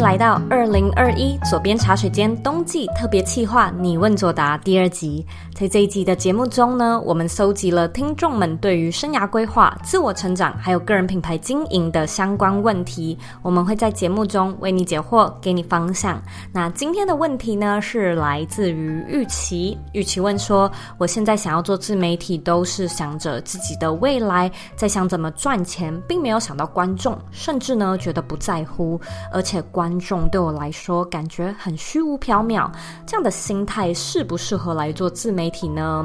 来到二零二一左边茶水间冬季特别企划“你问作答”第二集。在这一集的节目中呢，我们搜集了听众们对于生涯规划、自我成长还有个人品牌经营的相关问题。我们会在节目中为你解惑，给你方向。那今天的问题呢，是来自于玉琪。玉琪问说：“我现在想要做自媒体，都是想着自己的未来，在想怎么赚钱，并没有想到观众，甚至呢觉得不在乎，而且。”观观众对我来说感觉很虚无缥缈，这样的心态适不适合来做自媒体呢？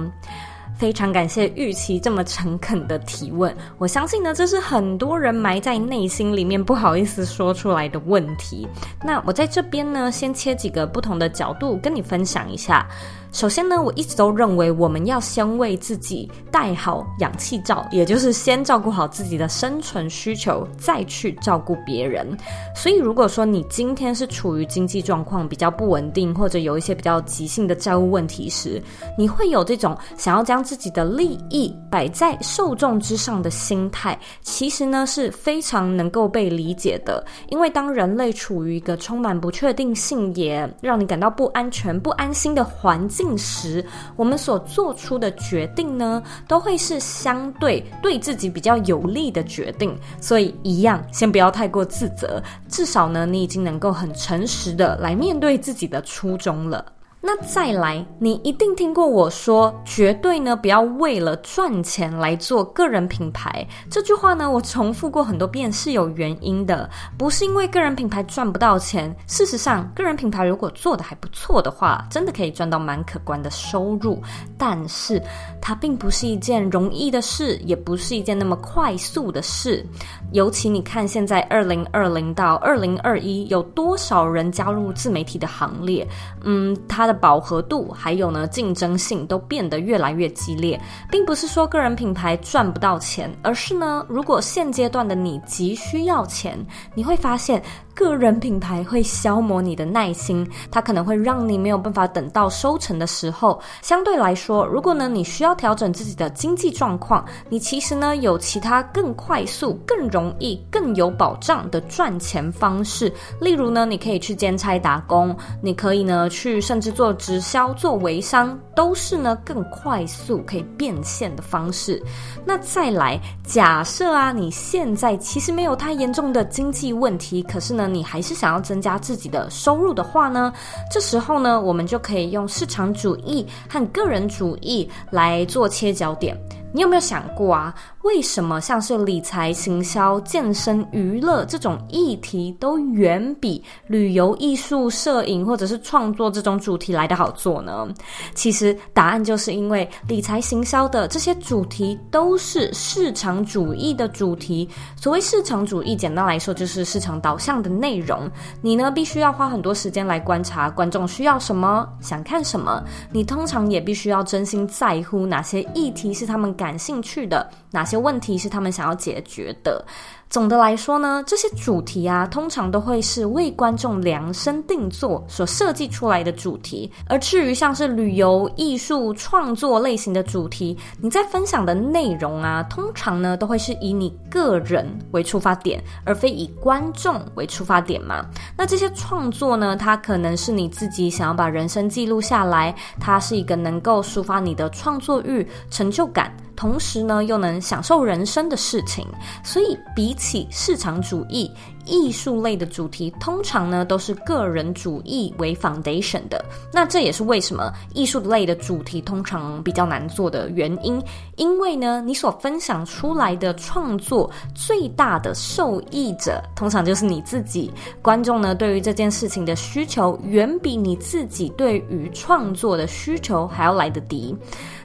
非常感谢玉琪这么诚恳的提问，我相信呢，这是很多人埋在内心里面不好意思说出来的问题。那我在这边呢，先切几个不同的角度跟你分享一下。首先呢，我一直都认为我们要先为自己戴好氧气罩，也就是先照顾好自己的生存需求，再去照顾别人。所以，如果说你今天是处于经济状况比较不稳定，或者有一些比较急性的债务问题时，你会有这种想要将自己的利益摆在受众之上的心态，其实呢是非常能够被理解的。因为当人类处于一个充满不确定性，也让你感到不安全、不安心的环境。时，我们所做出的决定呢，都会是相对对自己比较有利的决定。所以，一样，先不要太过自责，至少呢，你已经能够很诚实的来面对自己的初衷了。那再来，你一定听过我说，绝对呢不要为了赚钱来做个人品牌。这句话呢，我重复过很多遍是有原因的，不是因为个人品牌赚不到钱。事实上，个人品牌如果做得还不错的话，真的可以赚到蛮可观的收入。但是，它并不是一件容易的事，也不是一件那么快速的事。尤其你看，现在二零二零到二零二一，有多少人加入自媒体的行列？嗯，他的。饱和度还有呢，竞争性都变得越来越激烈，并不是说个人品牌赚不到钱，而是呢，如果现阶段的你急需要钱，你会发现。个人品牌会消磨你的耐心，它可能会让你没有办法等到收成的时候。相对来说，如果呢你需要调整自己的经济状况，你其实呢有其他更快速、更容易、更有保障的赚钱方式。例如呢，你可以去兼差打工，你可以呢去甚至做做直销、做微商，都是呢更快速可以变现的方式。那再来，假设啊你现在其实没有太严重的经济问题，可是呢。你还是想要增加自己的收入的话呢，这时候呢，我们就可以用市场主义和个人主义来做切角点。你有没有想过啊？为什么像是理财、行销、健身、娱乐这种议题，都远比旅游、艺术、摄影或者是创作这种主题来得好做呢？其实答案就是因为理财、行销的这些主题都是市场主义的主题。所谓市场主义，简单来说就是市场导向的内容。你呢，必须要花很多时间来观察观众需要什么、想看什么。你通常也必须要真心在乎哪些议题是他们感感兴趣的，哪些。问题是他们想要解决的。总的来说呢，这些主题啊，通常都会是为观众量身定做所设计出来的主题。而至于像是旅游、艺术、创作类型的主题，你在分享的内容啊，通常呢都会是以你个人为出发点，而非以观众为出发点嘛。那这些创作呢，它可能是你自己想要把人生记录下来，它是一个能够抒发你的创作欲、成就感。同时呢，又能享受人生的事情，所以彼此起市场主义。艺术类的主题通常呢都是个人主义为 foundation 的，那这也是为什么艺术类的主题通常比较难做的原因。因为呢，你所分享出来的创作最大的受益者通常就是你自己。观众呢对于这件事情的需求远比你自己对于创作的需求还要来得低。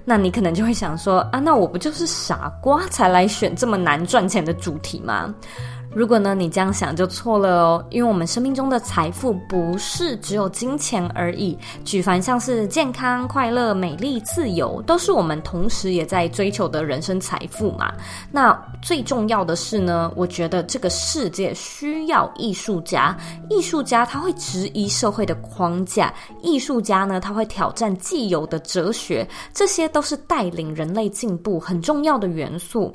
那你可能就会想说啊，那我不就是傻瓜才来选这么难赚钱的主题吗？如果呢，你这样想就错了哦，因为我们生命中的财富不是只有金钱而已。举凡像是健康、快乐、美丽、自由，都是我们同时也在追求的人生财富嘛。那最重要的是呢，我觉得这个世界需要艺术家，艺术家他会质疑社会的框架，艺术家呢他会挑战既有的哲学，这些都是带领人类进步很重要的元素。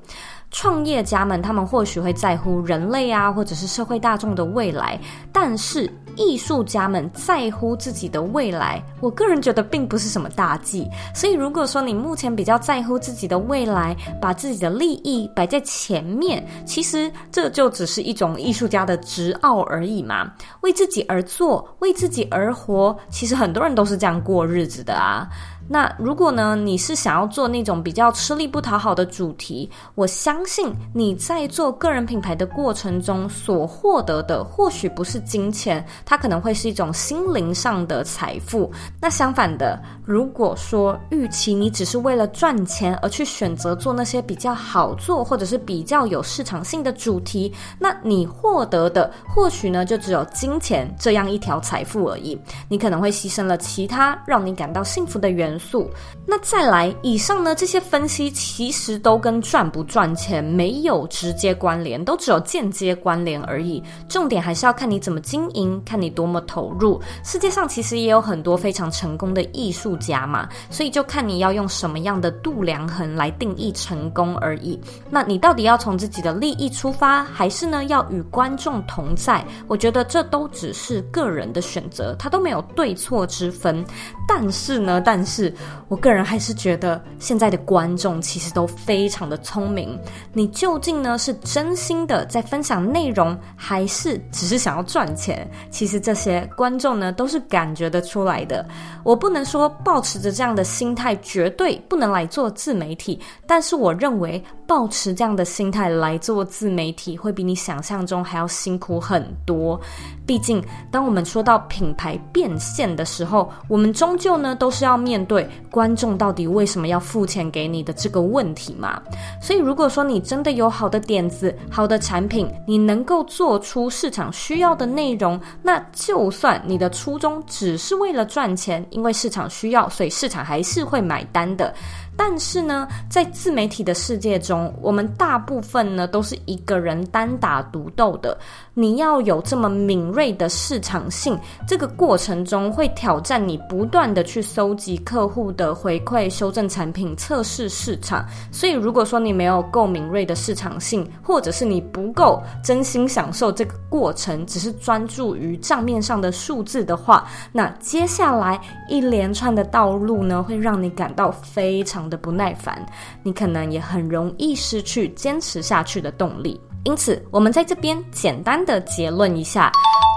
创业家们他们或许会在乎人类啊，或者是社会大众的未来，但是。艺术家们在乎自己的未来，我个人觉得并不是什么大忌。所以，如果说你目前比较在乎自己的未来，把自己的利益摆在前面，其实这就只是一种艺术家的执拗而已嘛。为自己而做，为自己而活，其实很多人都是这样过日子的啊。那如果呢，你是想要做那种比较吃力不讨好的主题，我相信你在做个人品牌的过程中所获得的，或许不是金钱，它可能会是一种心灵上的财富。那相反的，如果说预期你只是为了赚钱而去选择做那些比较好做或者是比较有市场性的主题，那你获得的或许呢，就只有金钱这样一条财富而已。你可能会牺牲了其他让你感到幸福的元素。元素。那再来，以上呢，这些分析其实都跟赚不赚钱没有直接关联，都只有间接关联而已。重点还是要看你怎么经营，看你多么投入。世界上其实也有很多非常成功的艺术家嘛，所以就看你要用什么样的度量衡来定义成功而已。那你到底要从自己的利益出发，还是呢要与观众同在？我觉得这都只是个人的选择，它都没有对错之分。但是呢，但是。我个人还是觉得现在的观众其实都非常的聪明。你究竟呢是真心的在分享内容，还是只是想要赚钱？其实这些观众呢都是感觉得出来的。我不能说抱持着这样的心态绝对不能来做自媒体，但是我认为抱持这样的心态来做自媒体会比你想象中还要辛苦很多。毕竟，当我们说到品牌变现的时候，我们终究呢都是要面对对观众到底为什么要付钱给你的这个问题嘛。所以，如果说你真的有好的点子、好的产品，你能够做出市场需要的内容，那就算你的初衷只是为了赚钱，因为市场需要，所以市场还是会买单的。但是呢，在自媒体的世界中，我们大部分呢都是一个人单打独斗的。你要有这么敏锐的市场性，这个过程中会挑战你不断的去搜集客户的回馈、修正产品、测试市场。所以，如果说你没有够敏锐的市场性，或者是你不够真心享受这个过程，只是专注于账面上的数字的话，那接下来一连串的道路呢，会让你感到非常的不耐烦，你可能也很容易失去坚持下去的动力。因此，我们在这边简单的结论一下。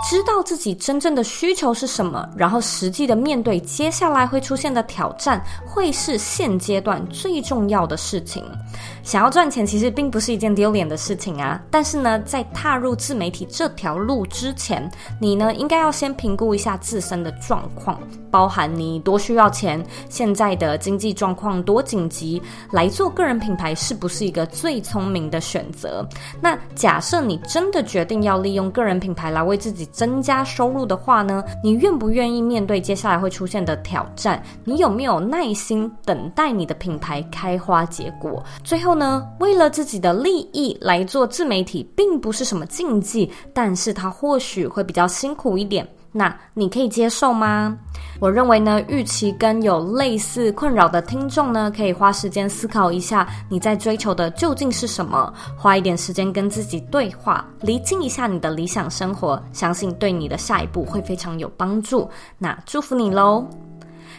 知道自己真正的需求是什么，然后实际的面对接下来会出现的挑战，会是现阶段最重要的事情。想要赚钱其实并不是一件丢脸的事情啊，但是呢，在踏入自媒体这条路之前，你呢应该要先评估一下自身的状况，包含你多需要钱，现在的经济状况多紧急，来做个人品牌是不是一个最聪明的选择？那假设你真的决定要利用个人品牌来为自己增加收入的话呢，你愿不愿意面对接下来会出现的挑战？你有没有耐心等待你的品牌开花结果？最后呢，为了自己的利益来做自媒体，并不是什么禁忌，但是它或许会比较辛苦一点。那你可以接受吗？我认为呢，预期跟有类似困扰的听众呢，可以花时间思考一下你在追求的究竟是什么，花一点时间跟自己对话，厘清一下你的理想生活，相信对你的下一步会非常有帮助。那祝福你喽！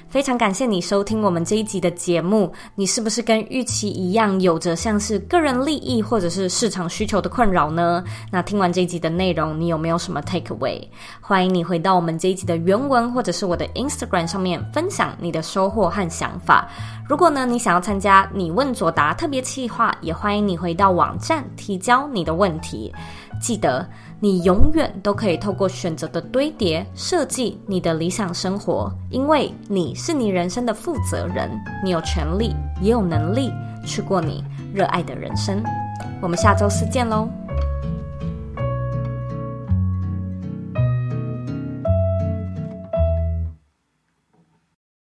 非常感谢你收听我们这一集的节目。你是不是跟预期一样，有着像是个人利益或者是市场需求的困扰呢？那听完这一集的内容，你有没有什么 take away？欢迎你回到我们这一集的原文，或者是我的 Instagram 上面分享你的收获和想法。如果呢，你想要参加你问左答特别企划，也欢迎你回到网站提交你的问题。记得，你永远都可以透过选择的堆叠设计你的理想生活，因为你是你人生的负责人，你有权利也有能力去过你热爱的人生。我们下周四见喽！